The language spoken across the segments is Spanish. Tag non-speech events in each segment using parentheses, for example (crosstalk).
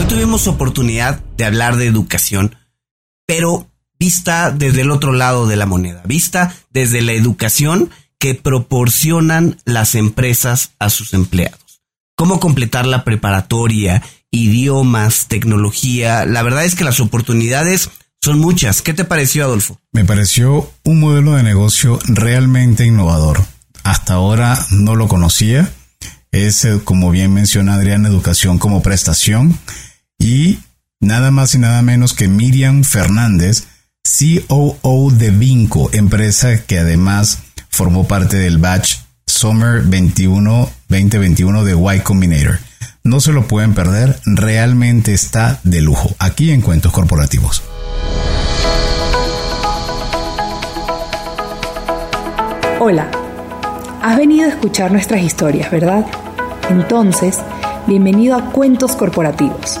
Hoy tuvimos oportunidad de hablar de educación, pero vista desde el otro lado de la moneda, vista desde la educación que proporcionan las empresas a sus empleados. Cómo completar la preparatoria, idiomas, tecnología. La verdad es que las oportunidades son muchas. ¿Qué te pareció, Adolfo? Me pareció un modelo de negocio realmente innovador. Hasta ahora no lo conocía. Es, eh, como bien menciona Adrián, educación como prestación. Y nada más y nada menos que Miriam Fernández, COO de Vinco, empresa que además formó parte del batch Summer 21 2021 de Y Combinator. No se lo pueden perder, realmente está de lujo, aquí en Cuentos Corporativos. Hola, has venido a escuchar nuestras historias, ¿verdad? Entonces, bienvenido a Cuentos Corporativos,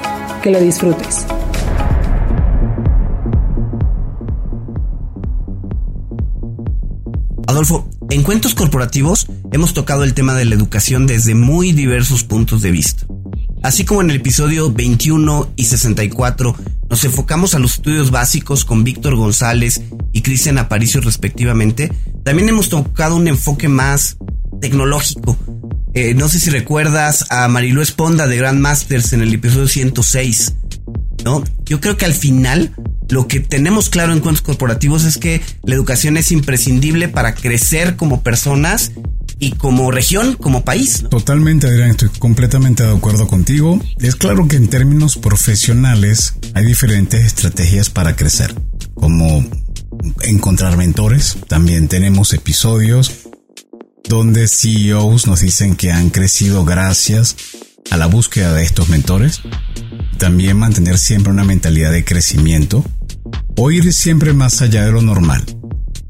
Que lo disfrutes. Adolfo, en Cuentos Corporativos hemos tocado el tema de la educación desde muy diversos puntos de vista. Así como en el episodio 21 y 64 nos enfocamos a los estudios básicos con Víctor González y Cristian Aparicio respectivamente, también hemos tocado un enfoque más tecnológico. Eh, no sé si recuerdas a Marilu Esponda de Grandmasters en el episodio 106, ¿no? Yo creo que al final lo que tenemos claro en cuentos corporativos es que la educación es imprescindible para crecer como personas y como región, como país. Totalmente, Adrián, estoy completamente de acuerdo contigo. Es claro que en términos profesionales hay diferentes estrategias para crecer, como encontrar mentores. También tenemos episodios donde CEOs nos dicen que han crecido gracias a la búsqueda de estos mentores. También mantener siempre una mentalidad de crecimiento o ir siempre más allá de lo normal.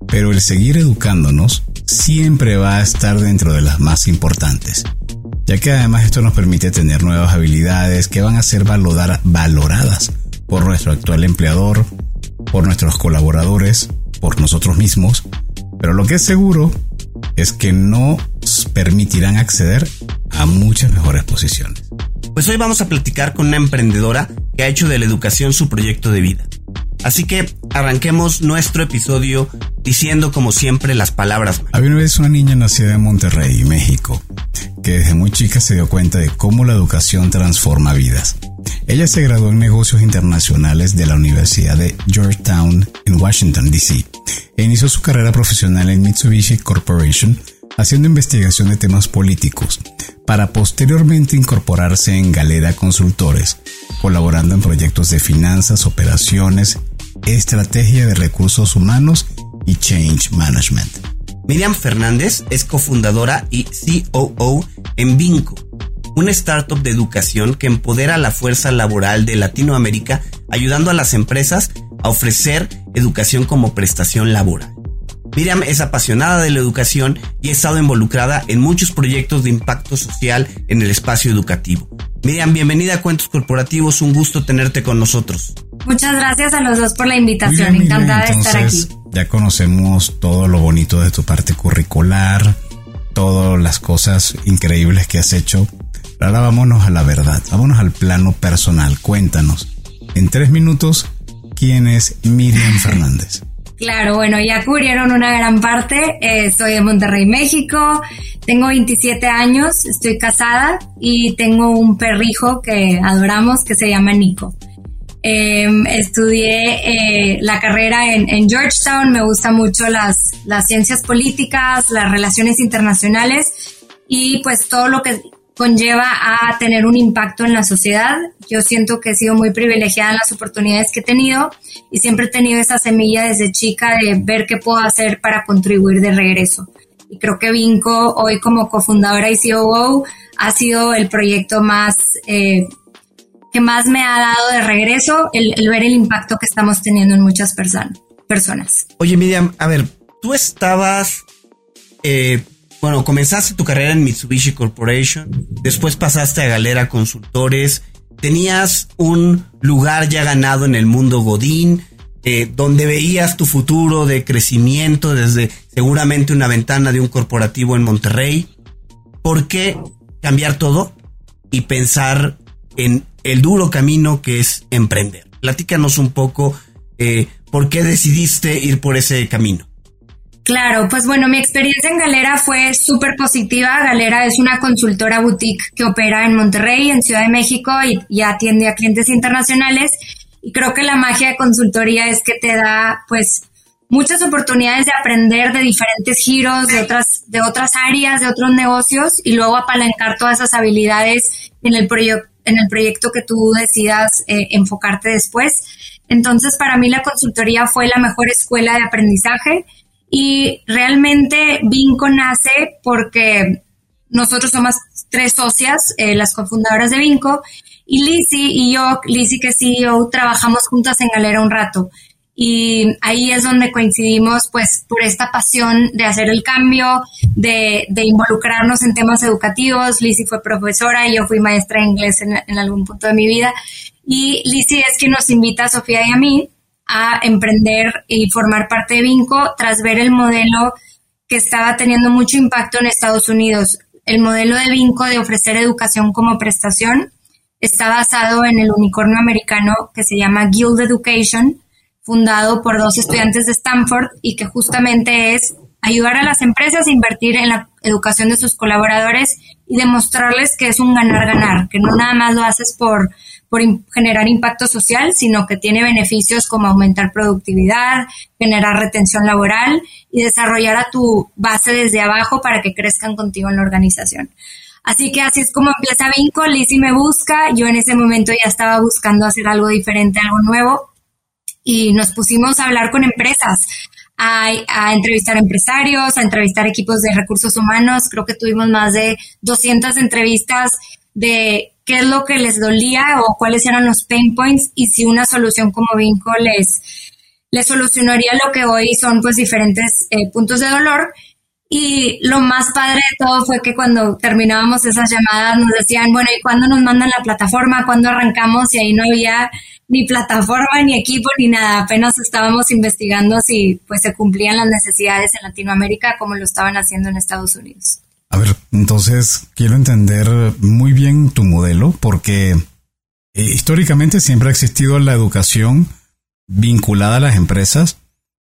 Pero el seguir educándonos siempre va a estar dentro de las más importantes, ya que además esto nos permite tener nuevas habilidades que van a ser valoradas por nuestro actual empleador, por nuestros colaboradores, por nosotros mismos, pero lo que es seguro es que nos permitirán acceder a muchas mejores posiciones. Pues hoy vamos a platicar con una emprendedora que ha hecho de la educación su proyecto de vida. Así que arranquemos nuestro episodio diciendo como siempre las palabras. Había una vez una niña nacida en Monterrey, México, que desde muy chica se dio cuenta de cómo la educación transforma vidas. Ella se graduó en negocios internacionales de la Universidad de Georgetown en Washington, D.C. e inició su carrera profesional en Mitsubishi Corporation haciendo investigación de temas políticos, para posteriormente incorporarse en Galera Consultores, colaborando en proyectos de finanzas, operaciones, estrategia de recursos humanos y change management. Miriam Fernández es cofundadora y COO en Vinco, una startup de educación que empodera la fuerza laboral de Latinoamérica ayudando a las empresas a ofrecer educación como prestación laboral. Miriam es apasionada de la educación y ha estado involucrada en muchos proyectos de impacto social en el espacio educativo. Miriam, bienvenida a Cuentos Corporativos, un gusto tenerte con nosotros. Muchas gracias a los dos por la invitación, encantada de estar aquí. Ya conocemos todo lo bonito de tu parte curricular, todas las cosas increíbles que has hecho. Ahora vámonos a la verdad, vámonos al plano personal, cuéntanos. En tres minutos, ¿quién es Miriam (laughs) Fernández? Claro, bueno, ya cubrieron una gran parte. Eh, estoy en Monterrey, México. Tengo 27 años, estoy casada y tengo un perrijo que adoramos que se llama Nico. Em, estudié eh, la carrera en, Georgetown, me gustan mucho las ciencias políticas, las relaciones internacionales y pues todo lo que conlleva a tener un impacto en la sociedad. Yo siento que he sido muy privilegiada en las oportunidades que he tenido y siempre he tenido esa semilla desde chica de ver qué puedo hacer para contribuir de regreso. Y creo que Vinco, hoy como cofundadora y COO, ha sido el proyecto más eh, que más me ha dado de regreso el, ver el impacto que estamos teniendo en muchas personas. Oye, Miriam, a ver, tú estabas, eh, bueno, comenzaste tu carrera en Mitsubishi Corporation, después pasaste a Galera Consultores, tenías un lugar ya ganado en el mundo Godín, eh, donde veías tu futuro de crecimiento desde seguramente una ventana de un corporativo en Monterrey. ¿Por qué cambiar todo y pensar en el duro camino que es emprender. Platícanos un poco eh, por qué decidiste ir por ese camino. Claro, pues bueno, mi experiencia en Galera fue súper positiva. Galera es una consultora boutique que opera en Monterrey, en Ciudad de México y, atiende a clientes internacionales. Y creo que la magia de consultoría es que te da, pues, muchas oportunidades de aprender de diferentes giros, de otras, de otras áreas, de otros negocios y luego apalancar todas esas habilidades en el, proyecto en el proyecto que tú decidas eh, enfocarte después. Entonces, para mí la consultoría fue la mejor escuela de aprendizaje y realmente Vinco nace porque nosotros somos tres socias, eh, las cofundadoras de Vinco, y Lizzie y yo, Lizzie que CEO, trabajamos juntas en Galera un rato y ahí es donde coincidimos pues por esta pasión de hacer el cambio, de, de involucrarnos en temas educativos. Lizzie fue profesora y yo fui maestra de inglés en, en algún punto de mi vida. Y Lizzie es quien nos invita a Sofía y a mí a emprender y formar parte de Vinco tras ver el modelo que estaba teniendo mucho impacto en Estados Unidos. El modelo de Vinco de ofrecer educación como prestación está basado en el unicornio americano que se llama Guild Education, fundado por dos estudiantes de Stanford y que justamente es ayudar a las empresas a invertir en la educación de sus colaboradores y demostrarles que es un ganar-ganar, que no nada más lo haces por, por generar impacto social, sino que tiene beneficios como aumentar productividad, generar retención laboral y desarrollar a tu base desde abajo para que crezcan contigo en la organización. Así que así es como empieza Vinco, Lizzie me busca, yo en ese momento ya estaba buscando hacer algo diferente, algo nuevo y nos pusimos a hablar con empresas, a, a, entrevistar empresarios, a entrevistar equipos de recursos humanos. Creo que tuvimos más de 200 entrevistas de qué es lo que les dolía o cuáles eran los pain points y si una solución como Vinco les, solucionaría lo que hoy son pues diferentes eh, puntos de dolor. Y lo más padre de todo fue que cuando terminábamos esas llamadas nos decían, bueno, ¿y cuándo nos mandan la plataforma? ¿Cuándo arrancamos? Y ahí no había ni plataforma, ni equipo, ni nada. Apenas estábamos investigando si pues se cumplían las necesidades en Latinoamérica como lo estaban haciendo en Estados Unidos. A ver, entonces quiero entender muy bien tu modelo porque eh, históricamente siempre ha existido la educación vinculada a las empresas.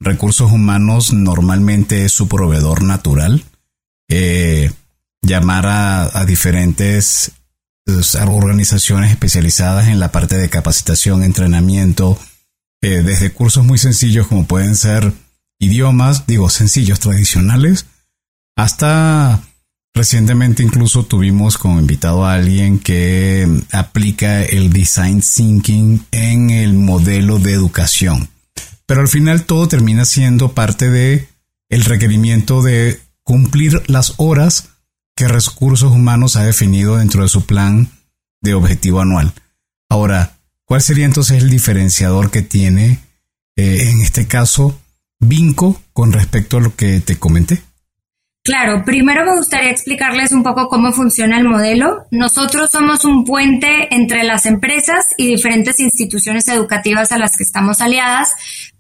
Recursos humanos normalmente es su proveedor natural. Eh, llamar a, diferentes organizaciones especializadas en la parte de capacitación, entrenamiento, eh, desde cursos muy sencillos como pueden ser idiomas, digo sencillos, tradicionales, hasta recientemente incluso tuvimos como invitado a alguien que aplica el design thinking en el modelo de educación. Pero al final todo termina siendo parte de el requerimiento de cumplir las horas que Recursos Humanos ha definido dentro de su plan de objetivo anual. Ahora, ¿cuál sería entonces el diferenciador que tiene eh, en este caso Vinco con respecto a lo que te comenté? Claro, primero me gustaría explicarles un poco cómo funciona el modelo. Nosotros somos un puente entre las empresas y diferentes instituciones educativas a las que estamos aliadas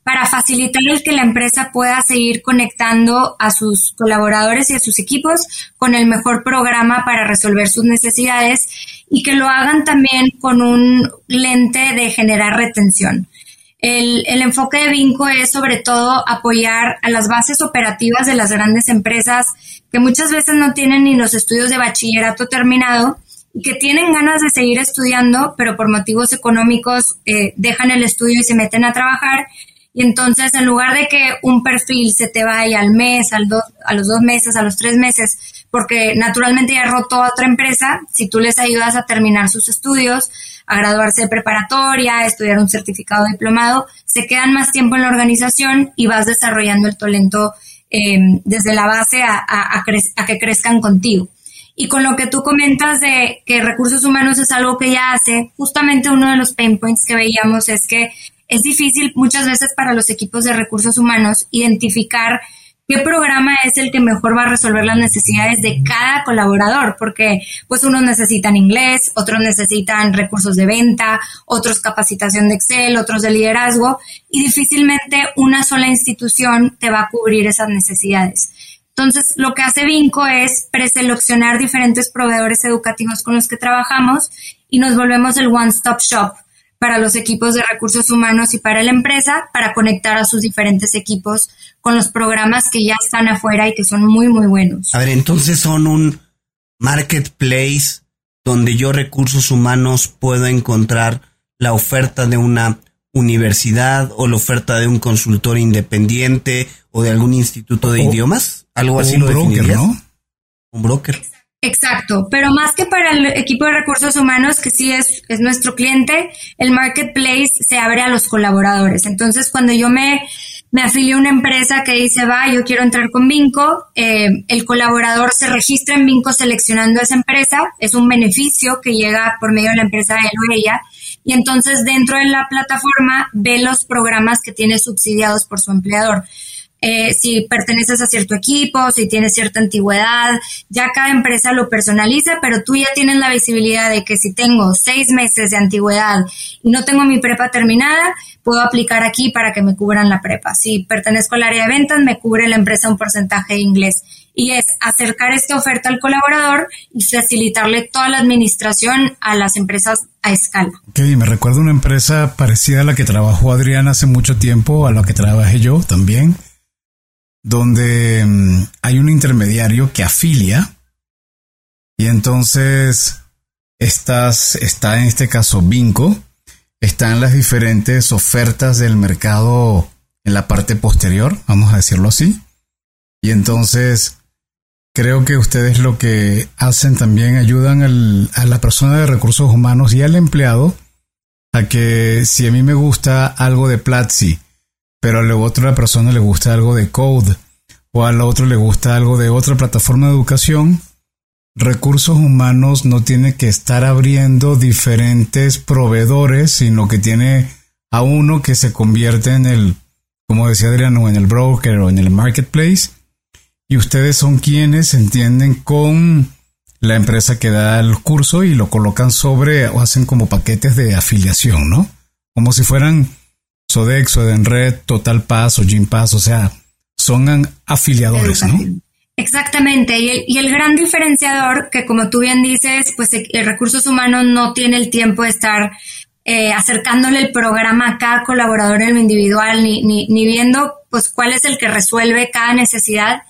para facilitar el que la empresa pueda seguir conectando a sus colaboradores y a sus equipos con el mejor programa para resolver sus necesidades y que lo hagan también con un lente de generar retención. El, el, enfoque de Vinco es sobre todo apoyar a las bases operativas de las grandes empresas que muchas veces no tienen ni los estudios de bachillerato terminado y que tienen ganas de seguir estudiando, pero por motivos económicos eh, dejan el estudio y se meten a trabajar. Y entonces, en lugar de que un perfil se te vaya al mes, al a los dos meses, a los tres meses, porque naturalmente ya roto a otra empresa, si tú les ayudas a terminar sus estudios, a graduarse de preparatoria, a estudiar un certificado diplomado, se quedan más tiempo en la organización y vas desarrollando el talento em, desde la base a, que crezcan contigo. Y con lo que tú comentas de que recursos humanos es algo que ya hace, justamente uno de los pain points que veíamos es que es difícil muchas veces para los equipos de recursos humanos identificar qué programa es el que mejor va a resolver las necesidades de cada colaborador, porque pues unos necesitan inglés, otros necesitan recursos de venta, otros capacitación de Excel, otros de liderazgo, y difícilmente una sola institución te va a cubrir esas necesidades. Entonces, lo que hace Vinco es preseleccionar diferentes proveedores educativos con los que trabajamos y nos volvemos el one-stop shop para los equipos de recursos humanos y para la empresa para conectar a sus diferentes equipos con los programas que ya están afuera y que son muy, muy buenos. A ver, entonces son un marketplace donde yo recursos humanos puedo encontrar la oferta de una universidad o la oferta de un consultor independiente o de algún instituto de idiomas, algo así un broker, ¿no? Un broker. Exacto, pero más que para el equipo de recursos humanos, que sí es, es nuestro cliente, el marketplace se abre a los colaboradores. Entonces, cuando yo me, me afilio a una empresa que dice, va, yo quiero entrar con Vinco, eh, el colaborador se registra en Vinco seleccionando esa empresa, es un beneficio que llega por medio de la empresa él o ella, y entonces dentro de la plataforma ve los programas que tiene subsidiados por su empleador. Eh, si perteneces a cierto equipo, si tienes cierta antigüedad, ya cada empresa lo personaliza, pero tú ya tienes la visibilidad de que si tengo seis meses de antigüedad y no tengo mi prepa terminada, puedo aplicar aquí para que me cubran la prepa. Si pertenezco al área de ventas, me cubre la empresa un porcentaje de inglés. Y es acercar esta oferta al colaborador y facilitarle toda la administración a las empresas a escala. Ok, me recuerdo una empresa parecida a la que trabajó Adrián hace mucho tiempo, a la que trabajé yo también donde mm, hay un intermediario que afilia y entonces estás, está en este caso Vinco, están las diferentes ofertas del mercado en la parte posterior, vamos a decirlo así. Y entonces creo que ustedes lo que hacen también ayudan a la persona de recursos humanos y al empleado a que si a mí me gusta algo de Platzi, pero a la otra persona le gusta algo de Code o a la otro le gusta algo de otra plataforma de educación, recursos humanos no tiene que estar abriendo diferentes proveedores, sino que tiene a uno que se convierte en el, como decía Adriano, en el broker o en el marketplace. Y ustedes son quienes entienden con la empresa que da el curso y lo colocan sobre o hacen como paquetes de afiliación, ¿no? Como si fueran Sodexo, Edenred, Total Pass o Gym o sea, son afiliadores, ¿no? Exactamente, y el, gran diferenciador que como tú bien dices, pues el, recursos humanos no tiene el tiempo de estar eh, acercándole el programa a cada colaborador en lo individual, ni, ni, ni, viendo pues cuál es el que resuelve cada necesidad.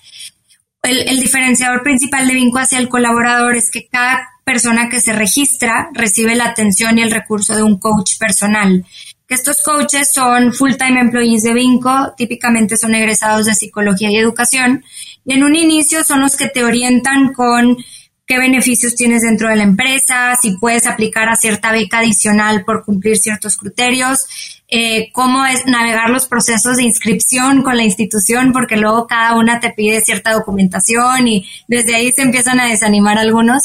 El, el diferenciador principal de Vinco hacia el colaborador es que cada persona que se registra recibe la atención y el recurso de un coach personal que estos coaches son full-time employees de Vinco, típicamente son egresados de psicología y educación, y en un inicio son los que te orientan con qué beneficios tienes dentro de la empresa, si puedes aplicar a cierta beca adicional por cumplir ciertos criterios, eh, cómo es navegar los procesos de inscripción con la institución, porque luego cada una te pide cierta documentación y desde ahí se empiezan a desanimar algunos.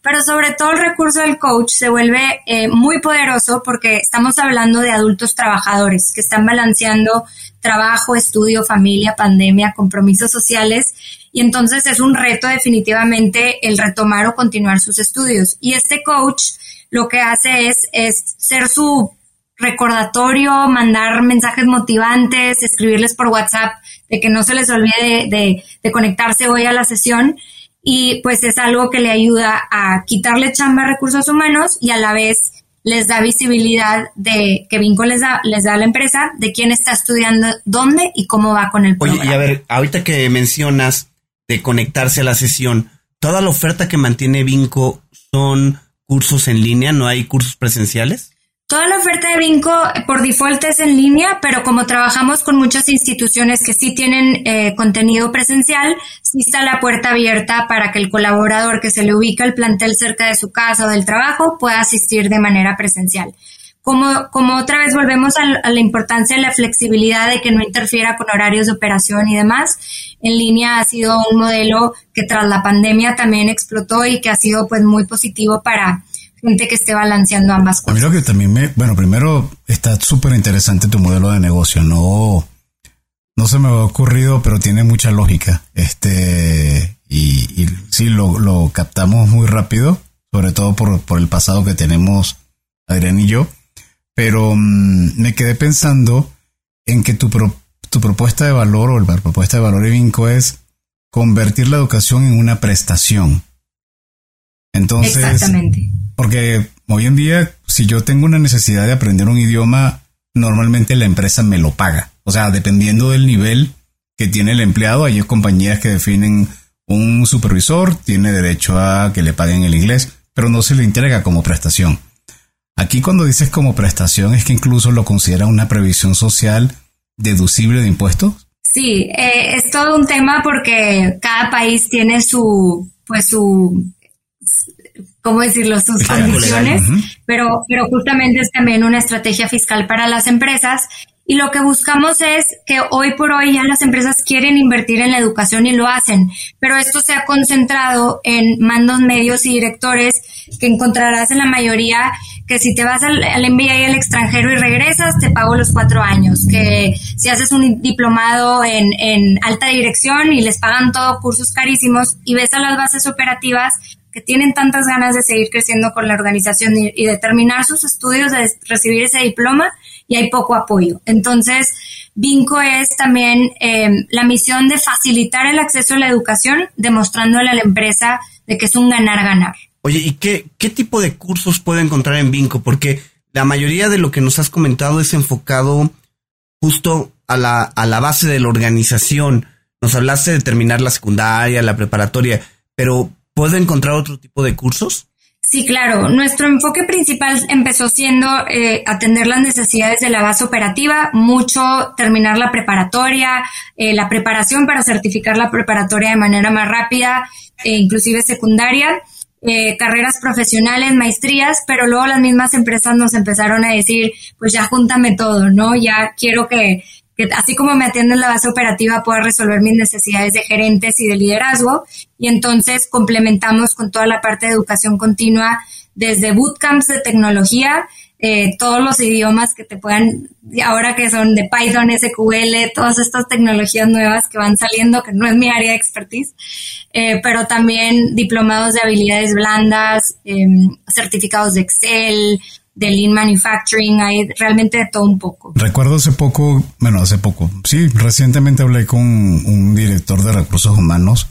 Pero sobre todo el recurso del coach se vuelve eh, muy poderoso porque estamos hablando de adultos trabajadores que están balanceando trabajo, estudio, familia, pandemia, compromisos sociales. Y entonces es un reto definitivamente el retomar o continuar sus estudios. Y este coach lo que hace es, es ser su recordatorio, mandar mensajes motivantes, escribirles por WhatsApp de que no se les olvide de, de, conectarse hoy a la sesión y pues es algo que le ayuda a quitarle chamba a recursos humanos y a la vez les da visibilidad de que Vinco les da, les da a la empresa de quién está estudiando dónde y cómo va con el programa. Oye, y a ver, ahorita que mencionas de conectarse a la sesión, toda la oferta que mantiene Vinco son cursos en línea, no hay cursos presenciales? Toda la oferta de Vinco por default es en línea, pero como trabajamos con muchas instituciones que sí tienen eh, contenido presencial, sí está la puerta abierta para que el colaborador que se le ubica el plantel cerca de su casa o del trabajo pueda asistir de manera presencial. Como, como otra vez volvemos a, la importancia de la flexibilidad de que no interfiera con horarios de operación y demás. En línea ha sido un modelo que tras la pandemia también explotó y que ha sido pues muy positivo para gente que esté balanceando ambas cosas. A mí lo que también me, bueno, primero está súper interesante tu modelo de negocio, no, no se me ha ocurrido, pero tiene mucha lógica. Este, y, y sí, lo, lo captamos muy rápido, sobre todo por, por el pasado que tenemos Adrián y yo. Pero mm, me quedé pensando en que tu, tu propuesta de valor o la propuesta de valor de Vinco es convertir la educación en una prestación. Entonces, Exactamente. porque hoy en día, si yo tengo una necesidad de aprender un idioma, normalmente la empresa me lo paga. O sea, dependiendo del nivel que tiene el empleado, hay compañías que definen un supervisor, tiene derecho a que le paguen el inglés, pero no se le entrega como prestación. Aquí cuando dices como prestación es que incluso lo considera una previsión social deducible de impuestos. Sí, eh, es todo un tema porque cada país tiene su, pues su, ¿cómo decirlo? Sus condiciones, pero, pero justamente es también una estrategia fiscal para las empresas y lo que buscamos es que hoy por hoy ya las empresas quieren invertir en la educación y lo hacen, pero esto se ha concentrado en mandos medios y directores que encontrarás en la mayoría que si te vas al, al MBA al extranjero y regresas, te pago los cuatro años, que si haces un diplomado en, en alta dirección y les pagan todo cursos carísimos y ves a las bases operativas que tienen tantas ganas de seguir creciendo con la organización y de terminar sus estudios, de recibir ese diploma, y hay poco apoyo. Entonces, Vinco es también eh, la misión de facilitar el acceso a la educación, demostrándole a la empresa de que es un ganar-ganar. Oye, ¿y qué, qué tipo de cursos puede encontrar en Vinco? Porque la mayoría de lo que nos has comentado es enfocado justo a la, a la base de la organización. Nos hablaste de terminar la secundaria, la preparatoria, pero ¿puede encontrar otro tipo de cursos? Sí, claro. Nuestro enfoque principal empezó siendo eh, atender las necesidades de la base operativa, mucho terminar la preparatoria, eh, la preparación para certificar la preparatoria de manera más rápida, e inclusive secundaria, eh, carreras profesionales, maestrías, pero luego las mismas empresas nos empezaron a decir, pues ya júntame todo, ¿no? Ya quiero que que así como me atiende la base operativa pueda resolver mis necesidades de gerentes y de liderazgo. Y entonces complementamos con toda la parte de educación continua, desde bootcamps de tecnología, eh, todos los idiomas que te puedan, ahora que son de Python, SQL, todas estas tecnologías nuevas que van saliendo, que no es mi área de expertise, eh, pero también diplomados de habilidades blandas, em, certificados de Excel, de lean manufacturing, hay realmente de todo un poco. Recuerdo hace poco, bueno, hace poco, sí, recientemente hablé con un director de recursos humanos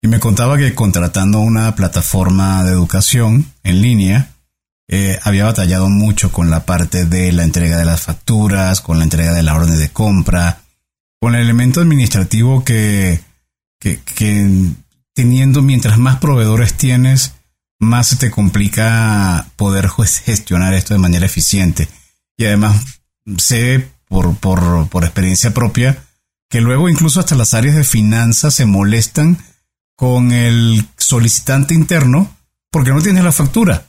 y me contaba que contratando una plataforma de educación en línea, eh, había batallado mucho con la parte de la entrega de las facturas, con la entrega de la orden de compra, con el elemento administrativo que, que, que teniendo mientras más proveedores tienes, más se te complica poder gestionar esto de manera eficiente. Y además sé por, por, por experiencia propia que luego incluso hasta las áreas de finanzas se molestan con el solicitante interno porque no tienes la factura.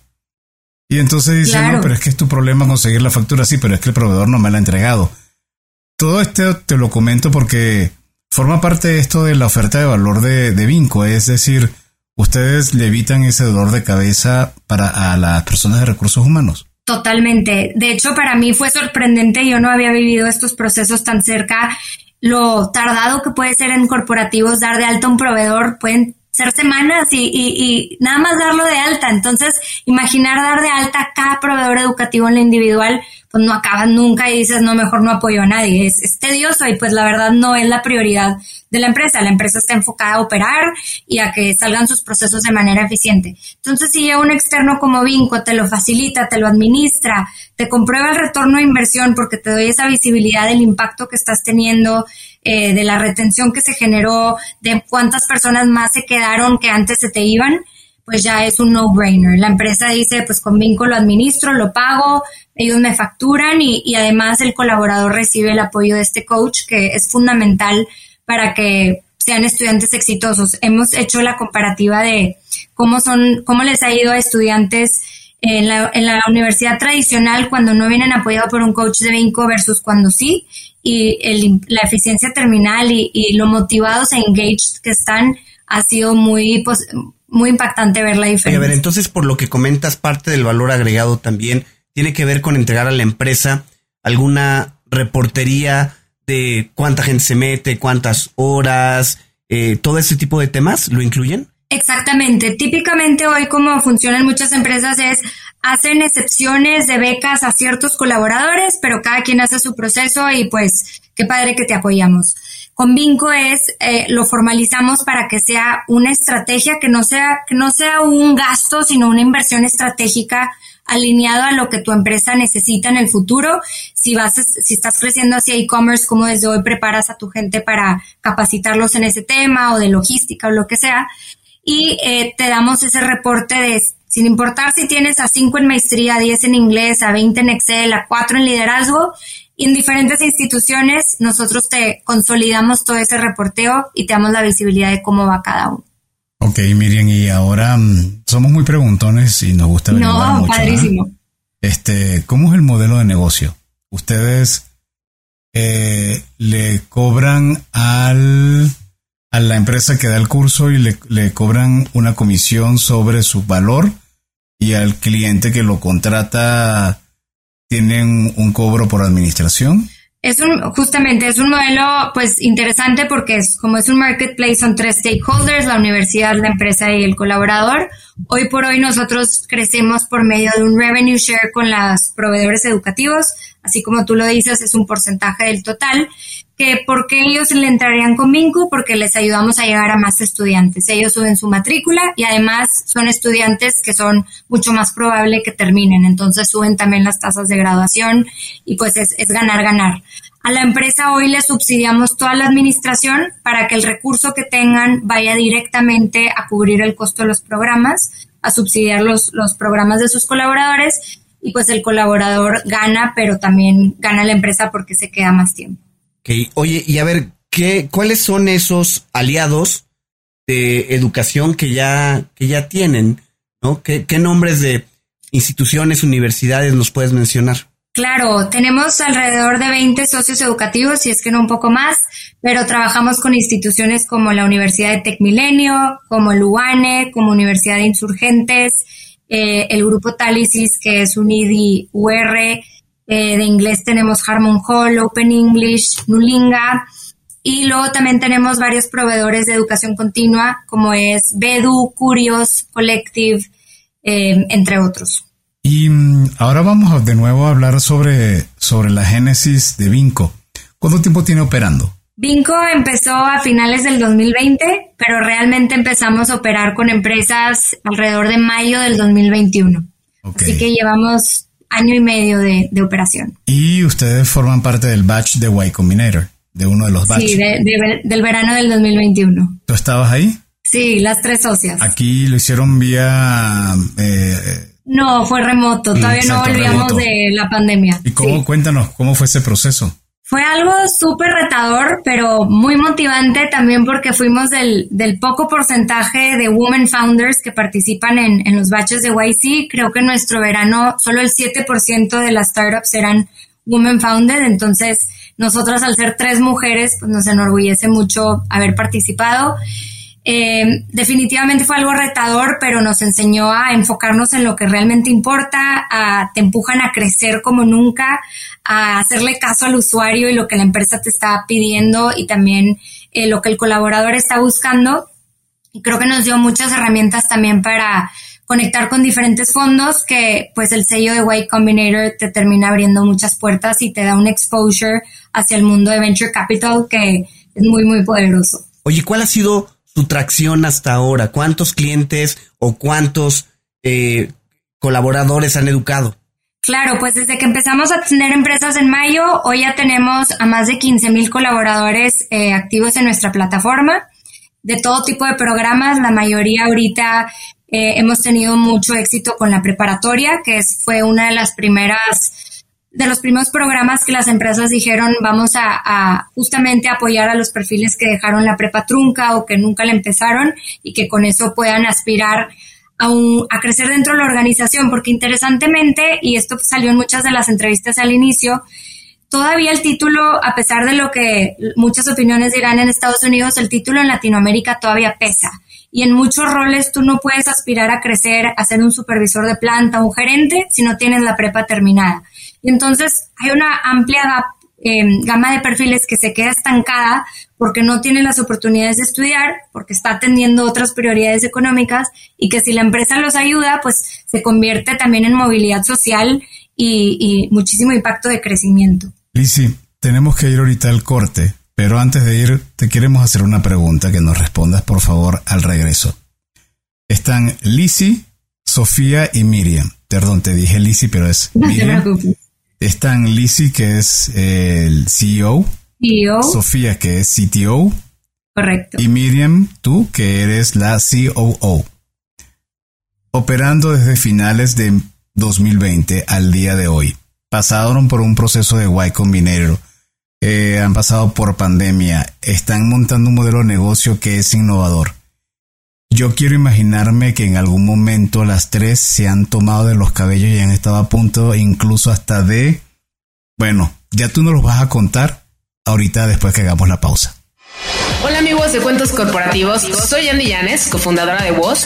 Y entonces dicen, no, pero es que es tu problema conseguir la factura, sí, pero es que el proveedor no me la ha entregado. Todo esto te lo comento porque forma parte de esto de la oferta de valor de, de Vinco, es decir, ustedes le evitan ese dolor de cabeza para a las personas de recursos humanos. Totalmente. De hecho, para mí fue sorprendente. Yo no había vivido estos procesos tan cerca. Lo tardado que puede ser en corporativos dar de alta un proveedor pueden ser semanas y, y, nada más darlo de alta. Entonces, imaginar dar de alta a cada proveedor educativo en la individual pues no acabas nunca y dices, no, mejor no apoyo a nadie. Es, tedioso y pues la verdad no es la prioridad de la empresa. La empresa está enfocada a operar y a que salgan sus procesos de manera eficiente. Entonces, si un externo como Vinco te lo facilita, te lo administra, te comprueba el retorno de inversión porque te doy esa visibilidad del impacto que estás teniendo, eh, de la retención que se generó, de cuántas personas más se quedaron que antes se te iban, pues ya es un no-brainer. La empresa dice, pues con Vinco lo administro, lo pago, ellos me facturan y, y, además el colaborador recibe el apoyo de este coach que es fundamental para que sean estudiantes exitosos. Hemos hecho la comparativa de cómo son, cómo les ha ido a estudiantes En la, en la universidad tradicional, cuando no vienen apoyados por un coach de Vinco versus cuando sí, y el, la eficiencia terminal y, y, lo motivados e engaged que están, ha sido muy, pues, muy impactante ver la diferencia. a ver, entonces por lo que comentas, parte del valor agregado también tiene que ver con entregar a la empresa alguna reportería de cuánta gente se mete, cuántas horas, eh, todo ese tipo de temas, ¿lo incluyen? Exactamente. Típicamente hoy como funcionan muchas empresas es hacen excepciones de becas a ciertos colaboradores, pero cada quien hace su proceso y pues qué padre que te apoyamos. Con Vinco es eh, lo formalizamos para que sea una estrategia que no sea que no sea un gasto, sino una inversión estratégica alineado a lo que tu empresa necesita en el futuro. Si vas, si estás creciendo hacia e-commerce, como desde hoy preparas a tu gente para capacitarlos en ese tema o de logística o lo que sea. Y eh, te damos ese reporte de, sin importar si tienes a 5 en maestría, 10 en inglés, a 20 en Excel, a 4 en liderazgo, en diferentes instituciones, nosotros te consolidamos todo ese reporteo y te damos la visibilidad de cómo va cada uno. Ok, Miriam, y ahora mm, somos muy preguntones y nos gusta averiguar no, Padrísimo. Este, ¿cómo es el modelo de negocio? Ustedes eh, le cobran al a la empresa que da el curso y le, le cobran una comisión sobre su valor y al cliente que lo contrata tienen un cobro por administración. Es un, justamente, es un modelo pues interesante porque es, como es un marketplace, son tres stakeholders, la universidad, la empresa y el colaborador. Hoy por hoy nosotros crecemos por medio de un revenue share con los proveedores educativos, así como tú lo dices, es un porcentaje del total que por qué ellos le entrarían con Vincu, porque les ayudamos a llegar a más estudiantes. Ellos suben su matrícula y además son estudiantes que son mucho más probable que terminen, entonces suben también las tasas de graduación y pues es, es ganar, ganar. A la empresa hoy le subsidiamos toda la administración para que el recurso que tengan vaya directamente a cubrir el costo de los programas, a subsidiar los, los programas de sus colaboradores y pues el colaborador gana, pero también gana la empresa porque se queda más tiempo. Oye, y a ver, ¿qué, ¿cuáles son esos aliados de educación que ya, que ya tienen? ¿no? ¿Qué, ¿Qué nombres de instituciones, universidades nos puedes mencionar? Claro, tenemos alrededor de 20 socios educativos, si es que no un poco más, pero trabajamos con instituciones como la Universidad de Tecmilenio, como el UANE, como Universidad de Insurgentes, eh, el Grupo Talisis, que es un IDI UR, eh, de inglés tenemos Harmon Hall, Open English, Nulinga. Y luego también tenemos varios proveedores de educación continua, como es Bedu, Curios, Collective, eh, entre otros. Y mm, ahora vamos de nuevo a hablar sobre, sobre la génesis de Vinco. ¿Cuánto tiempo tiene operando? Vinco empezó a finales del 2020, pero realmente empezamos a operar con empresas alrededor de mayo del 2021. Así que llevamos año y medio de, operación. Y ustedes forman parte del batch de Y Combinator, de uno de los batches. Sí, del verano del 2021. ¿Tú estabas ahí? Sí, las tres socias. Aquí lo hicieron vía... Eh, no, fue remoto, todavía no volvíamos de la pandemia. ¿Y cómo, cuéntanos, cómo fue ese proceso? Fue algo súper retador, pero muy motivante también porque fuimos del, del, poco porcentaje de women founders que participan en, en los batches de YC. Creo que en nuestro verano solo el 7% de las startups eran women founded. Entonces, nosotras al ser tres mujeres, pues nos enorgullece mucho haber participado. Eh, definitivamente fue algo retador, pero nos enseñó a enfocarnos en lo que realmente importa, a, te empujan a crecer como nunca, a hacerle caso al usuario y lo que la empresa te está pidiendo y también eh, lo que el colaborador está buscando. Y creo que nos dio muchas herramientas también para conectar con diferentes fondos que pues el sello de White Combinator te termina abriendo muchas puertas y te da un exposure hacia el mundo de venture capital que es muy muy poderoso. Oye, ¿cuál ha sido su tracción hasta ahora? ¿Cuántos clientes o cuántos eh, colaboradores han educado? Claro, pues desde que empezamos a tener empresas en mayo, hoy ya tenemos a más de 15 mil colaboradores eh, activos en nuestra plataforma, de todo tipo de programas. La mayoría ahorita eh, hemos tenido mucho éxito con la preparatoria, que fue una de las primeras de los primeros programas que las empresas dijeron vamos a, justamente apoyar a los perfiles que dejaron la prepa trunca o que nunca la empezaron y que con eso puedan aspirar a, crecer dentro de la organización, porque interesantemente, y esto salió en muchas de las entrevistas al inicio, todavía el título, a pesar de lo que muchas opiniones dirán en Estados Unidos, el título en Latinoamérica todavía pesa. Y en muchos roles tú no puedes aspirar a crecer, a ser un supervisor de planta, un gerente, si no tienes la prepa terminada. Y entonces hay una amplia em, gama de perfiles que se queda estancada porque no tiene las oportunidades de estudiar, porque está atendiendo otras prioridades económicas y que si la empresa los ayuda, pues se convierte también en movilidad social y, y muchísimo impacto de crecimiento. Lisi, tenemos que ir ahorita al corte, pero antes de ir te queremos hacer una pregunta que nos respondas por favor al regreso. Están Lisi, Sofía y Miriam. Perdón, te dije Lisi, pero es Miriam. Están Lisi, que es el CEO. CEO. Sofía, que es CTO. Correcto. Y Miriam, tú, que eres la COO. Operando desde finales de 2020 al día de hoy pasaron por un proceso de Y Combinator, eh, han pasado por pandemia, están montando un modelo de negocio que es innovador. Yo quiero imaginarme que en algún momento las tres se han tomado de los cabellos y han estado a punto incluso hasta de... Bueno, ya tú nos los vas a contar ahorita después que hagamos la pausa. Hola amigos de Cuentos Corporativos, soy Andy Llanes, cofundadora de Voz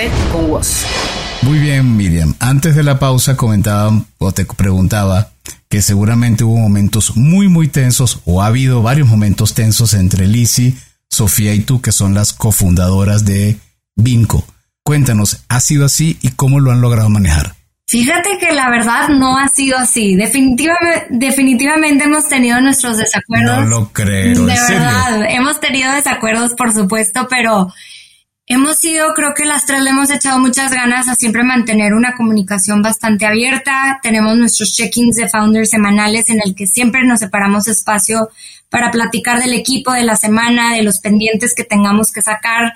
con vos. Muy bien, Miriam. Antes de la pausa comentaba o te preguntaba que seguramente hubo momentos muy, muy tensos o ha habido varios momentos tensos entre Lisi, Sofía y tú, que son las cofundadoras de Vinco. Cuéntanos, ¿ha sido así y cómo lo han logrado manejar? Fíjate que la verdad no ha sido así. Definitivamente, definitivamente hemos tenido nuestros desacuerdos. No lo creo. De verdad, hemos tenido desacuerdos, por supuesto, pero Hemos sido, creo que las tres le hemos echado muchas ganas a siempre mantener una comunicación bastante abierta. Tenemos nuestros check-ins de founders semanales en el que siempre nos separamos espacio para platicar del equipo de la semana, de los pendientes que tengamos que sacar.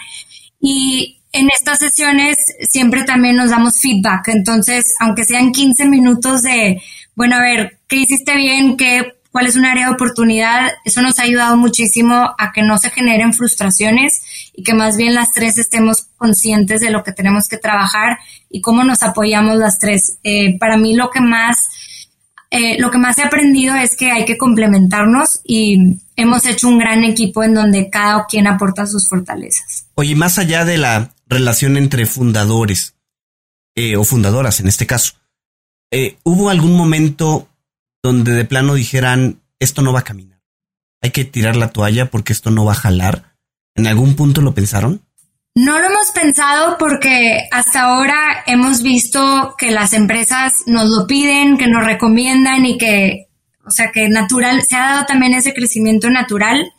Y en estas sesiones siempre también nos damos feedback. Entonces, aunque sean 15 minutos de, bueno, a ver, ¿qué hiciste bien? ¿Qué cuál es un área de oportunidad. Eso nos ha ayudado muchísimo a que no se generen frustraciones y que más bien las tres estemos conscientes de lo que tenemos que trabajar y cómo nos apoyamos las tres. Eh, para mí lo que más eh, lo que más he aprendido es que hay que complementarnos y hemos hecho un gran equipo en donde cada quien aporta sus fortalezas. Oye, más allá de la relación entre fundadores eh, o fundadoras en este caso, ¿hubo algún momento donde de plano dijeran, esto no va a caminar. Hay que tirar la toalla porque esto no va a jalar. ¿En algún punto lo pensaron? No lo hemos pensado porque hasta ahora hemos visto que las empresas nos lo piden, que nos recomiendan y que, o sea, que natural, se ha dado también ese crecimiento natural.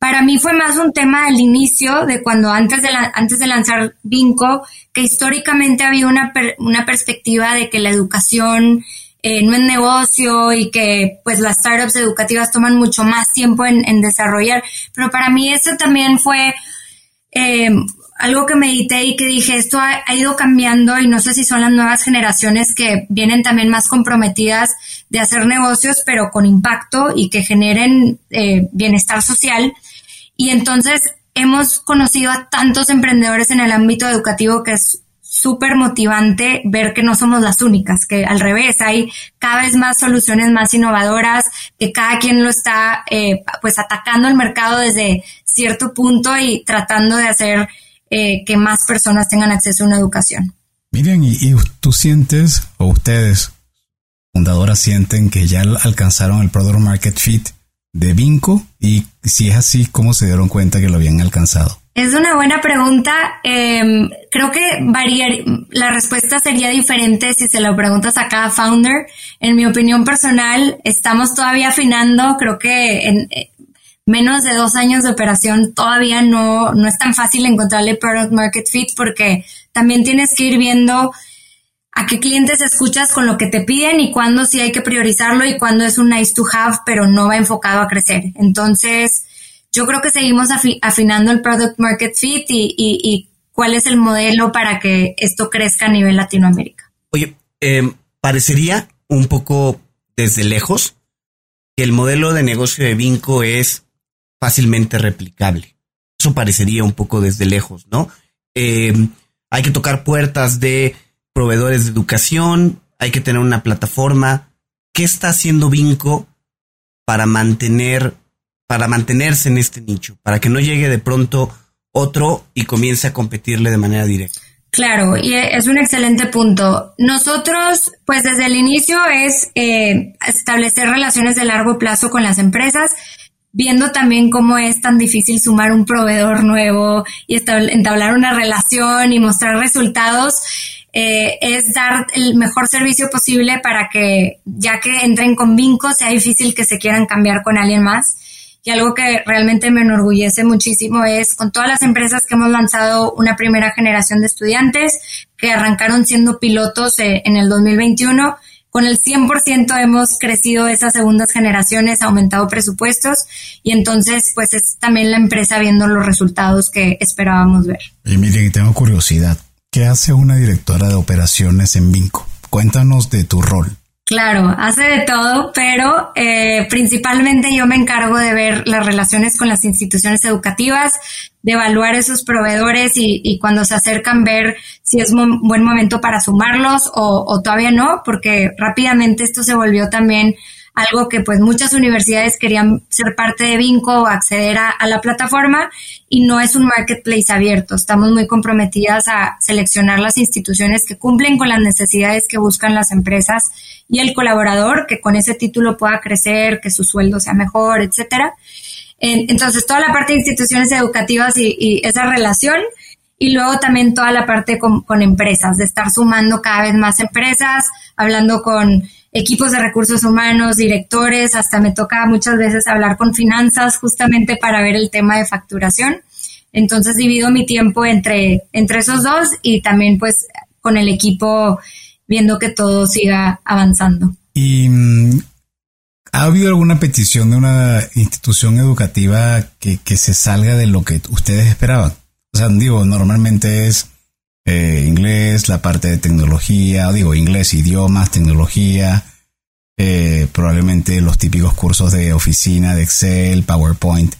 Para mí fue más un tema al inicio de cuando antes de, antes de lanzar Vinco, que históricamente había una, una perspectiva de que la educación eh, no negocio y que pues las startups educativas toman mucho más tiempo en, desarrollar. Pero para mí eso también fue eh, algo que medité y que dije, esto ha, ido cambiando y no sé si son las nuevas generaciones que vienen también más comprometidas de hacer negocios, pero con impacto y que generen eh, bienestar social. Y entonces hemos conocido a tantos emprendedores en el ámbito educativo que es súper motivante ver que no somos las únicas, que al revés, hay cada vez más soluciones más innovadoras, que cada quien lo está eh, pues atacando el mercado desde cierto punto y tratando de hacer eh, que más personas tengan acceso a una educación. Miren, y, y, tú sientes, o ustedes, fundadoras, sienten que ya alcanzaron el Product Market Fit de Vinco y si es así, ¿cómo se dieron cuenta que lo habían alcanzado? Es una buena pregunta. Em, creo que variar, la respuesta sería diferente si se lo preguntas a cada founder. En mi opinión personal, estamos todavía afinando. Creo que en, eh, menos de dos años de operación todavía no, no es tan fácil encontrarle product market fit porque también tienes que ir viendo a qué clientes escuchas con lo que te piden y cuándo sí hay que priorizarlo y cuándo es un nice to have, pero no va enfocado a crecer. Entonces, yo creo que seguimos afinando el product market fit y, cuál es el modelo para que esto crezca a nivel Latinoamérica. Oye, em, parecería un poco desde lejos que el modelo de negocio de Vinco es fácilmente replicable. Eso parecería un poco desde lejos, ¿no? Em, hay que tocar puertas de proveedores de educación, hay que tener una plataforma. ¿Qué está haciendo Vinco para mantener, para mantenerse en este nicho? Para que no llegue de pronto otro y comience a competirle de manera directa. Claro, y es un excelente punto. Nosotros, pues desde el inicio es eh, establecer relaciones de largo plazo con las empresas, viendo también cómo es tan difícil sumar un proveedor nuevo y entablar una relación y mostrar resultados eh, es dar el mejor servicio posible para que ya que entren con Vinco sea difícil que se quieran cambiar con alguien más. Y algo que realmente me enorgullece muchísimo es con todas las empresas que hemos lanzado una primera generación de estudiantes que arrancaron siendo pilotos eh, en el 2021. Con el 100% hemos crecido esas segundas generaciones, aumentado presupuestos y entonces pues es también la empresa viendo los resultados que esperábamos ver. Y miren, tengo curiosidad. ¿Qué hace una directora de operaciones en Vinco? Cuéntanos de tu rol. Claro, hace de todo, pero eh, principalmente yo me encargo de ver las relaciones con las instituciones educativas, de evaluar esos proveedores y, cuando se acercan ver si es un buen momento para sumarlos o todavía no, porque rápidamente esto se volvió también algo que pues muchas universidades querían ser parte de Vinco o acceder a, la plataforma y no es un marketplace abierto. Estamos muy comprometidas a seleccionar las instituciones que cumplen con las necesidades que buscan las empresas y el colaborador que con ese título pueda crecer, que su sueldo sea mejor, etcétera. Entonces, toda la parte de instituciones educativas y, esa relación y luego también toda la parte con, con, empresas, de estar sumando cada vez más empresas, hablando con equipos de recursos humanos, directores, hasta me toca muchas veces hablar con finanzas justamente para ver el tema de facturación. Entonces divido mi tiempo entre, entre esos dos y también pues con el equipo viendo que todo siga avanzando. ¿Y mm, ha habido alguna petición de una institución educativa que, que se salga de lo que ustedes esperaban? O sea, digo, normalmente es eh, inglés, la parte de tecnología, digo, inglés, idiomas, tecnología, eh, probablemente los típicos cursos de oficina, de Excel, PowerPoint.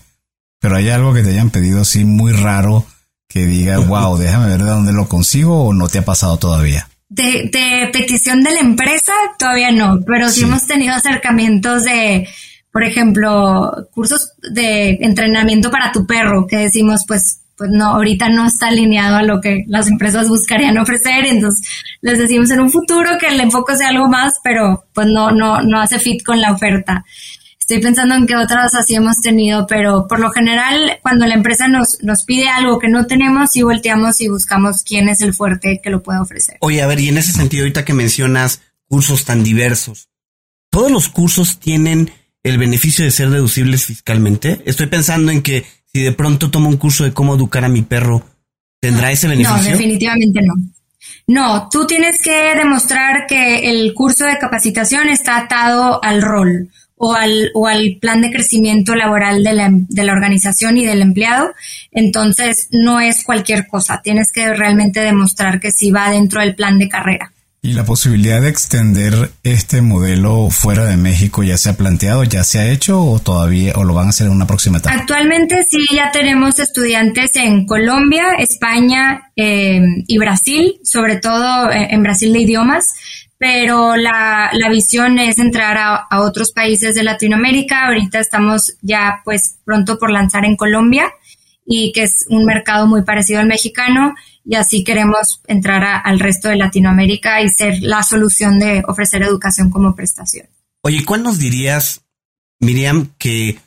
Pero hay algo que te hayan pedido así muy raro que diga, wow, déjame ver de dónde lo consigo o no te ha pasado todavía. De, petición de la empresa, todavía no, pero sí hemos tenido acercamientos de, por ejemplo, cursos de entrenamiento para tu perro, que decimos, pues pues no, ahorita no está alineado a lo que las empresas buscarían ofrecer, entonces les decimos en un futuro que el enfoque sea algo más, pero pues no, no, no hace fit con la oferta. Estoy pensando en qué otras así hemos tenido, pero por lo general, cuando la empresa nos, nos pide algo que no tenemos, sí volteamos y buscamos quién es el fuerte que lo puede ofrecer. Oye, a ver, y en ese sentido, ahorita que mencionas cursos tan diversos, ¿todos los cursos tienen el beneficio de ser deducibles fiscalmente? Estoy pensando en que si de pronto tomo un curso de cómo educar a mi perro, ¿tendrá ese beneficio? No, definitivamente no. No, tú tienes que demostrar que el curso de capacitación está atado al rol o al, o al plan de crecimiento laboral de la, de la organización y del empleado. Entonces, no es cualquier cosa. Tienes que realmente demostrar que sí va dentro del plan de carrera. ¿Y la posibilidad de extender este modelo fuera de México ya se ha planteado, ya se ha hecho o todavía o lo van a hacer en una próxima etapa? Actualmente sí, ya tenemos estudiantes en Colombia, España eh, y Brasil, sobre todo eh, en Brasil de idiomas, pero la, la visión es entrar a, a, otros países de Latinoamérica. Ahorita estamos ya pues pronto por lanzar en Colombia y que es un mercado muy parecido al mexicano y así queremos entrar al resto de Latinoamérica y ser la solución de ofrecer educación como prestación. Oye, ¿cuál nos dirías, Miriam, que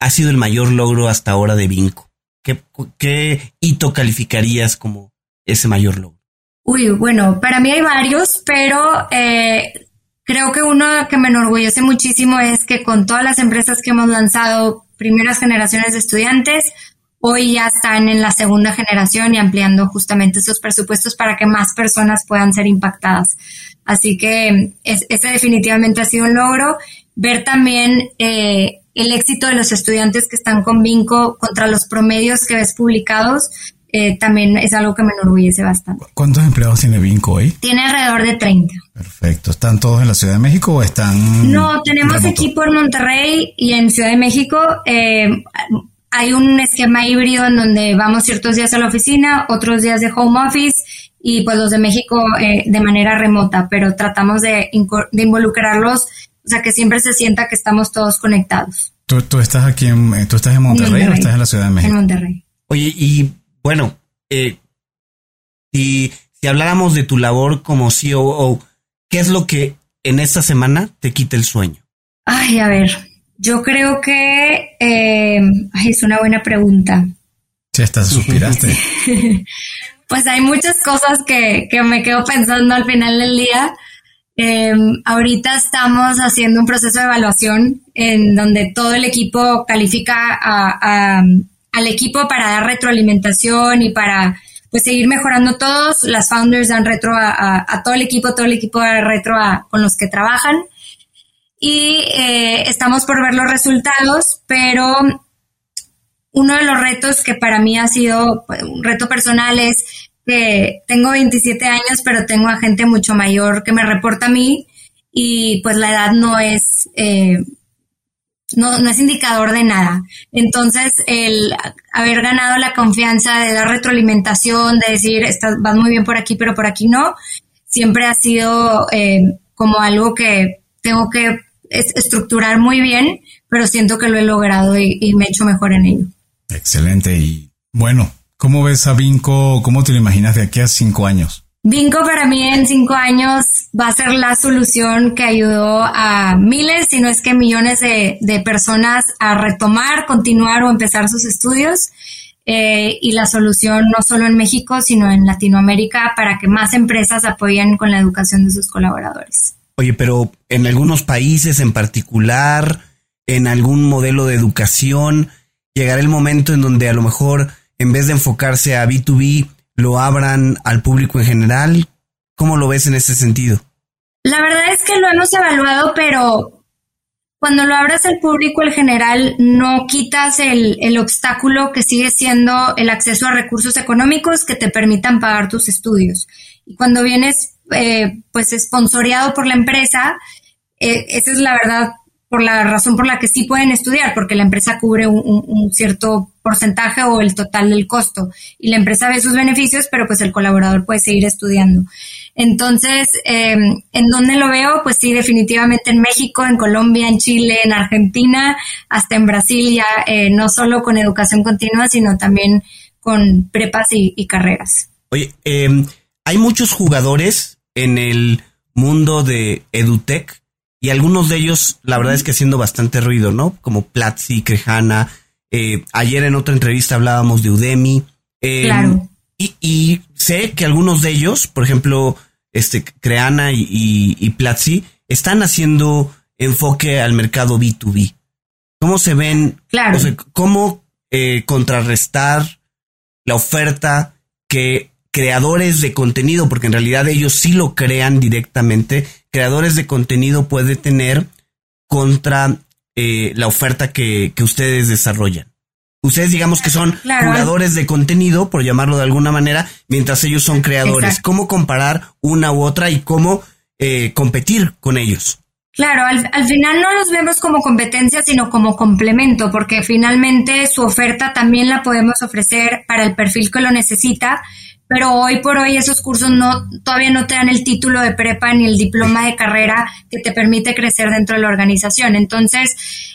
ha sido el mayor logro hasta ahora de Vinco? ¿Qué, qué hito calificarías como ese mayor logro? Uy, bueno, para mí hay varios, pero eh, creo que uno que me enorgullece muchísimo es que con todas las empresas que hemos lanzado primeras generaciones de estudiantes, hoy ya están en la segunda generación y ampliando justamente esos presupuestos para que más personas puedan ser impactadas. Así que ese definitivamente ha sido un logro. Ver también eh, el éxito de los estudiantes que están con Vinco contra los promedios que ves publicados, eh, también es algo que me enorgullece bastante. ¿Cuántos empleados tiene Vinco hoy? Tiene alrededor de 30. Perfecto. ¿Están todos en la Ciudad de México o están.? No, tenemos equipo en Monterrey y en Ciudad de México. Eh, hay un esquema híbrido en donde vamos ciertos días a la oficina, otros días de home office y pues los de México eh, de manera remota, pero tratamos de, de involucrarlos o sea, que siempre se sienta que estamos todos conectados. ¿Tú, tú estás aquí en, tú estás en Monterrey, o estás en la Ciudad de México? En Monterrey. Oye, y bueno, eh, si, si habláramos de tu labor como CEO, ¿qué es lo que en esta semana te quita el sueño? Ay, a ver, yo creo que eh, es una buena pregunta. Sí, hasta suspiraste. (laughs) pues hay muchas cosas que, que me quedo pensando al final del día. Eh, ahorita estamos haciendo un proceso de evaluación en donde todo el equipo califica al equipo para dar retroalimentación y para pues seguir mejorando todos. Las founders dan retro a, todo el equipo, todo el equipo da retro con los que trabajan. Y eh, estamos por ver los resultados, pero uno de los retos que para mí ha sido pues, un reto personal es que tengo 27 años, pero tengo a gente mucho mayor que me reporta a mí y pues la edad no es, eh, no, no, es indicador de nada. Entonces, el haber ganado la confianza de dar retroalimentación, de decir, estás, vas muy bien por aquí, pero por aquí no, siempre ha sido eh, como algo que tengo que estructurar muy bien, pero siento que lo he logrado y, y me he hecho mejor en ello. Excelente. Y bueno, ¿Cómo ves a Vinco? ¿Cómo te lo imaginas de aquí a cinco años? Vinco para mí en cinco años va a ser la solución que ayudó a miles, si no es que millones de, personas a retomar, continuar o empezar sus estudios. Eh, y la solución no solo en México, sino en Latinoamérica para que más empresas apoyen con la educación de sus colaboradores. Oye, pero en algunos países en particular, en algún modelo de educación, llegará el momento en donde a lo mejor en vez de enfocarse a B2B, lo abran al público en general? ¿Cómo lo ves en ese sentido? La verdad es que lo hemos evaluado, pero cuando lo abras al público en general, no quitas el, obstáculo que sigue siendo el acceso a recursos económicos que te permitan pagar tus estudios. Y cuando vienes, eh, pues, esponsoreado por la empresa, eh, esa es la verdad por la razón por la que sí pueden estudiar, porque la empresa cubre un, cierto porcentaje o el total del costo y la empresa ve sus beneficios, pero pues el colaborador puede seguir estudiando. Entonces, em, ¿en dónde lo veo? Pues sí, definitivamente en México, en Colombia, en Chile, en Argentina, hasta en Brasil ya, eh, no solo con educación continua, sino también con prepas y, carreras. Oye, em, hay muchos jugadores en el mundo de EduTech y algunos de ellos, la verdad es que haciendo bastante ruido, ¿no? Como Platzi, Crejana. Eh, ayer en otra entrevista hablábamos de Udemy. Eh, claro. Y, sé que algunos de ellos, por ejemplo, este, Creana y, Platzi, están haciendo enfoque al mercado B2B. ¿Cómo se ven? Claro. ¿Cómo eh, contrarrestar la oferta que creadores de contenido, porque en realidad ellos sí lo crean directamente, creadores de contenido puede tener contra eh, la oferta que, ustedes desarrollan. Ustedes digamos que son jugadores de contenido, por llamarlo de alguna manera, mientras ellos son creadores. ¿Cómo comparar una u otra y cómo eh, competir con ellos? Claro, al, al, final no los vemos como competencia, sino como complemento, porque finalmente su oferta también la podemos ofrecer para el perfil que lo necesita pero hoy por hoy esos cursos no todavía no te dan el título de prepa ni el diploma de carrera que te permite crecer dentro de la organización. Entonces,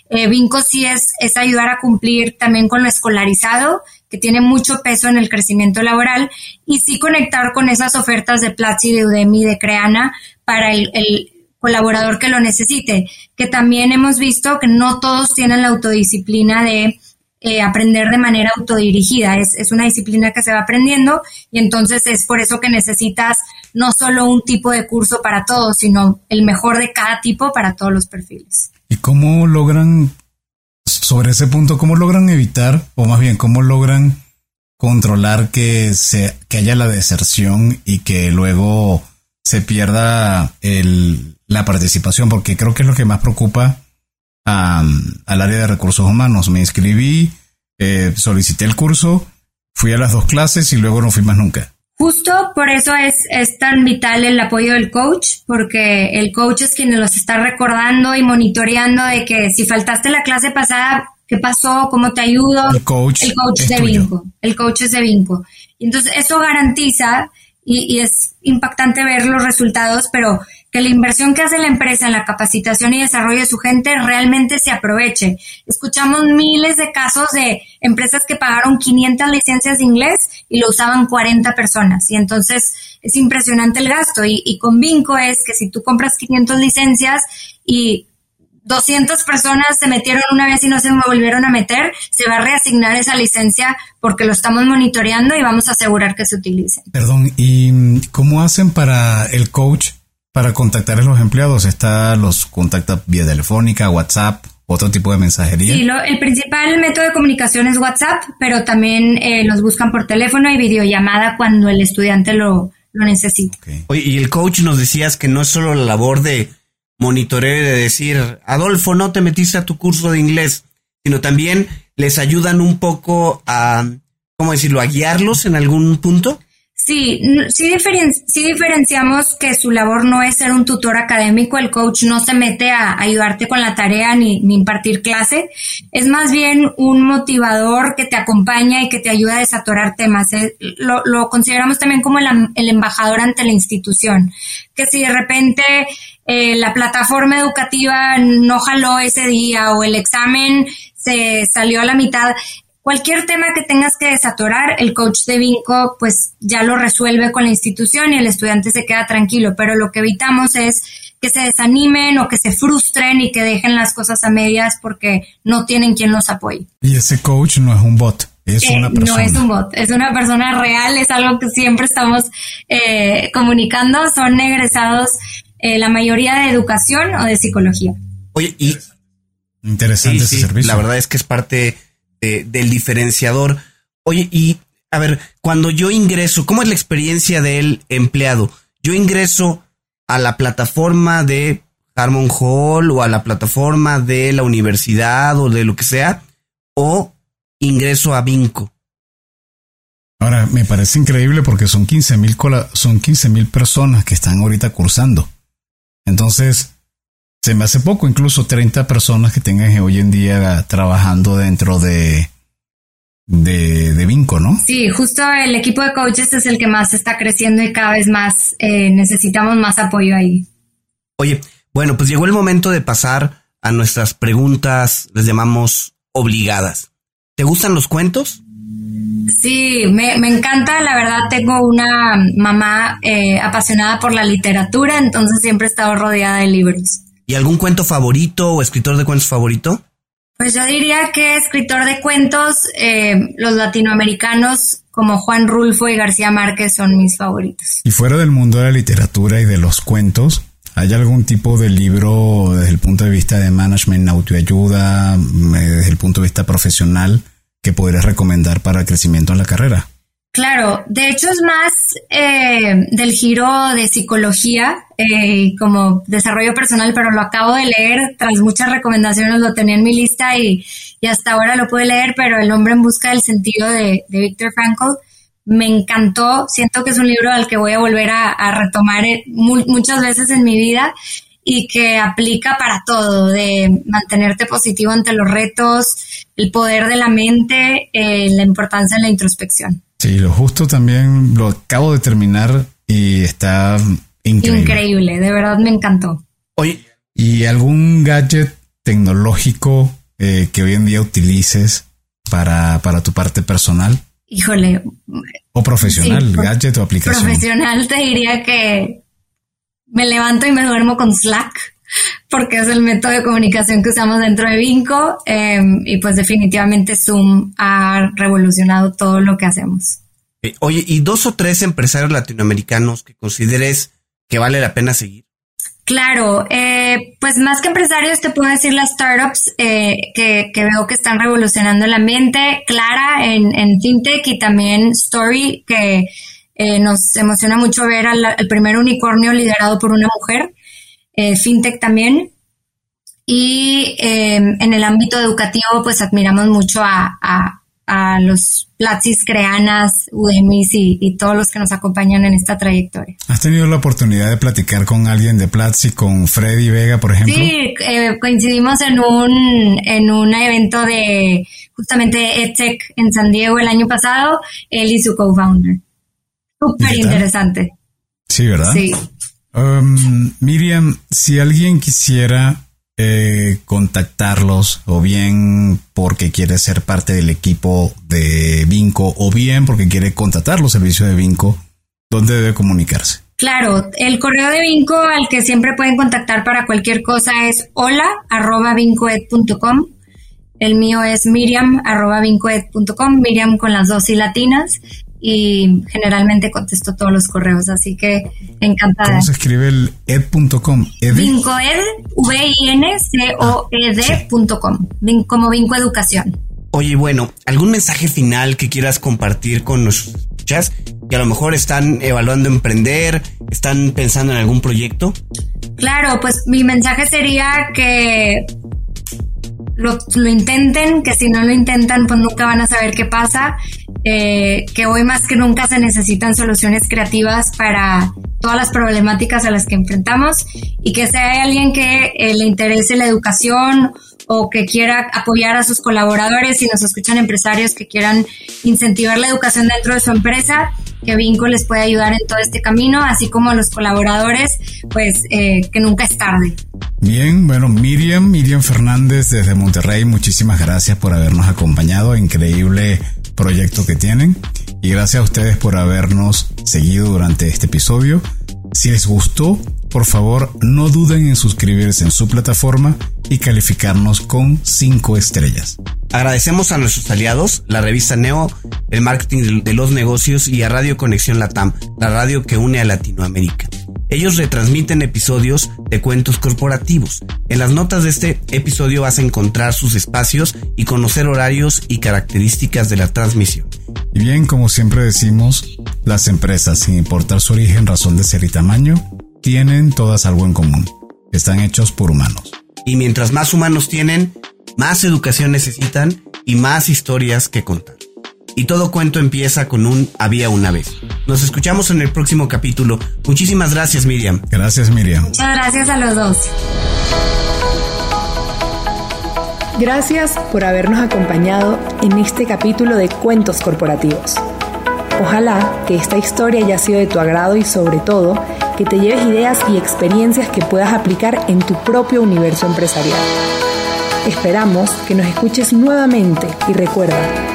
eh, Vinco sí es, es ayudar a cumplir también con lo escolarizado, que tiene mucho peso en el crecimiento laboral, y sí conectar con esas ofertas de Platzi, de Udemy, de Creana, para el, el colaborador que lo necesite, que también hemos visto que no todos tienen la autodisciplina de eh, aprender de manera autodirigida. Es, es, una disciplina que se va aprendiendo y entonces es por eso que necesitas no solo un tipo de curso para todos, sino el mejor de cada tipo para todos los perfiles. ¿Y cómo logran sobre ese punto, ¿cómo logran evitar, o más bien, cómo logran controlar que, se, que haya la deserción y que luego se pierda el, la participación? Porque creo que es lo que más preocupa al área de recursos humanos. Me inscribí, eh, solicité el curso, fui a las dos clases y luego no fui más nunca. Justo por eso es, es tan vital el apoyo del coach, porque el coach es quien los está recordando y monitoreando de que si faltaste la clase pasada, ¿qué pasó? ¿Cómo te ayudo? El coach, el coach es de tuyo. Vinco. El coach es de Vinco. Entonces, eso garantiza y, y es impactante ver los resultados, pero que la inversión que hace la empresa en la capacitación y desarrollo de su gente realmente se aproveche. Escuchamos miles de casos de empresas que pagaron 500 licencias de inglés y lo usaban 40 personas. Y entonces es impresionante el gasto. Y, y con es que si tú compras 500 licencias y 200 personas se metieron una vez y no se volvieron a meter, se va a reasignar esa licencia porque lo estamos monitoreando y vamos a asegurar que se utilice. Perdón, ¿y cómo hacen para el coach para contactar a los empleados? ¿Está los contacta vía telefónica, WhatsApp, otro tipo de mensajería? Sí, lo, el principal método de comunicación es WhatsApp, pero también eh, los buscan por teléfono y videollamada cuando el estudiante lo, lo necesita. Oye, y el coach nos decías que no es solo la labor de monitorear y de decir, Adolfo, no te metiste a tu curso de inglés, sino también les ayudan un poco a, ¿cómo decirlo?, a guiarlos en algún punto. Sí, sí, diferen- sí diferenciamos que su labor no es ser un tutor académico, el coach no se mete a ayudarte con la tarea ni, impartir clase, es más bien un motivador que te acompaña y que te ayuda a desatorar temas. Eh, Lo, consideramos también como el embajador ante la institución, que si de repente eh, la plataforma educativa no jaló ese día o el examen se salió a la mitad, Cualquier tema que tengas que desatorar, el coach de Vinco pues ya lo resuelve con la institución y el estudiante se queda tranquilo, pero lo que evitamos es que se desanimen o que se frustren y que dejen las cosas a medias porque no tienen quien los apoye. Y ese coach no es un bot, es Eh, una persona. no es un bot, es una persona real, es algo que siempre estamos eh, comunicando, son egresados eh, la mayoría de educación o de psicología. Oye, y Interesante Sí, ese sí, servicio. La verdad es que es parte de- del diferenciador. Oye, y a ver, cuando yo ingreso, ¿cómo es la experiencia del empleado? Yo ingreso a la plataforma de Harmon Hall o a la plataforma de la universidad o de lo que sea, o ingreso a Vinco. Ahora, me parece increíble porque son 15 mil son 15 mil personas que están ahorita cursando. Entonces, se me hace poco, incluso 30 personas que tengan hoy en día trabajando dentro de, de, de Vinco, ¿no? Sí, justo el equipo de coaches es el que más está creciendo y cada vez más eh, necesitamos más apoyo ahí. Oye, bueno, pues llegó el momento de pasar a nuestras preguntas, les llamamos obligadas. ¿Te gustan los cuentos? Sí, me, me encanta, la verdad tengo una mamá eh, apasionada por la literatura, entonces siempre he estado rodeada de libros. ¿Y algún cuento favorito o escritor de cuentos favorito? Pues yo diría que escritor de cuentos, eh, los latinoamericanos como Juan Rulfo y García Márquez son mis favoritos. Y fuera del mundo de la literatura y de los cuentos, ¿hay algún tipo de libro desde el punto de vista de management, autoayuda, mm, eh, desde el punto de vista profesional que podrías recomendar para el crecimiento en la carrera? Claro, de hecho es más eh, del giro de psicología eh, como desarrollo personal, pero lo acabo de leer, tras muchas recomendaciones lo tenía en mi lista y, y hasta ahora lo pude leer, pero El hombre en busca del sentido de, de Viktor Frankl me encantó, siento que es un libro al que voy a volver a, retomar eh, mu muchas veces en mi vida y que aplica para todo, de mantenerte positivo ante los retos, el poder de la mente, eh, la importancia de la introspección. Sí, lo justo también lo acabo de terminar y está increíble. Increíble, de verdad me encantó. Oye, ¿Y algún gadget tecnológico eh, que hoy en día utilices para, para tu parte personal Híjole, o profesional? Sí, gadget o aplicación. profesional te diría que me levanto y me duermo con Slack, porque es el método de comunicación que usamos dentro de Vinco eh, y pues definitivamente Zoom ha revolucionado todo lo que hacemos. eh, oye, ¿y dos o tres empresarios latinoamericanos que consideres que vale la pena seguir? Claro, eh, pues más que empresarios te puedo decir las startups eh, que, veo que están revolucionando el ambiente, Clara en, en FinTech y también Story, que eh, nos emociona mucho ver al, primer unicornio liderado por una mujer, FinTech también. Y en el ámbito educativo, pues admiramos mucho a, a los Platsis, Creanas, Udemy y, todos los que nos acompañan en esta trayectoria. ¿Has tenido la oportunidad de platicar con alguien de Platzi, con Freddy Vega, por ejemplo? Sí, eh, coincidimos en un, en un evento de justamente EdTech en San Diego el año pasado, él y su co-founder. Súper interesante. Sí, ¿verdad? Sí. Miriam, si alguien quisiera eh, contactarlos o bien porque quiere ser parte del equipo de Vinco o bien porque quiere contratar los servicios de Vinco, ¿dónde debe comunicarse? Claro, el correo de Vinco al que siempre pueden contactar para cualquier cosa es hola arroba vincoed.com. El mío es miriam arroba vincoed.com, Miriam con las dos y latinas y generalmente contesto todos los correos, así que encantada. ¿Cómo se escribe el ed.com? Vincoed, V-I-N-C-O-E-D.com, como Vinco Educación. Oye, bueno, ¿algún mensaje final que quieras compartir con nuestros escuchas que a lo mejor están evaluando emprender, están pensando en algún proyecto? Claro, pues mi mensaje sería que lo, lo, intenten, que si no lo intentan, pues nunca van a saber qué pasa, eh, que hoy más que nunca se necesitan soluciones creativas para todas las problemáticas a las que enfrentamos y que hay alguien que eh, le interese la educación o que quiera apoyar a sus colaboradores, si nos escuchan empresarios que quieran incentivar la educación dentro de su empresa, que Vinco les puede ayudar en todo este camino, así como los colaboradores, pues eh, que nunca es tarde. Bien, bueno, Miriam, Miriam Fernández desde Monterrey, muchísimas gracias por habernos acompañado, increíble proyecto que tienen y gracias a ustedes por habernos seguido durante este episodio. Si les gustó, por favor no duden en suscribirse en su plataforma y calificarnos con 5 estrellas. Agradecemos a nuestros aliados, la revista Neo, el marketing de los negocios y a Radio Conexión Latam, la radio que une a Latinoamérica. Ellos retransmiten episodios de cuentos corporativos. En las notas de este episodio vas a encontrar sus espacios y conocer horarios y características de la transmisión. Y bien, como siempre decimos, las empresas, sin importar su origen, razón de ser y tamaño, tienen todas algo en común. Están hechos por humanos. Y mientras más humanos tienen, más educación necesitan y más historias que contar. Y todo cuento empieza con un había una vez. Nos escuchamos en el próximo capítulo. Muchísimas gracias, Miriam. Gracias, Miriam. Muchas gracias a los dos. Gracias por habernos acompañado en este capítulo de Cuentos Corporativos. Ojalá que esta historia haya sido de tu agrado y sobre todo que te lleves ideas y experiencias que puedas aplicar en tu propio universo empresarial. Esperamos que nos escuches nuevamente y recuerda,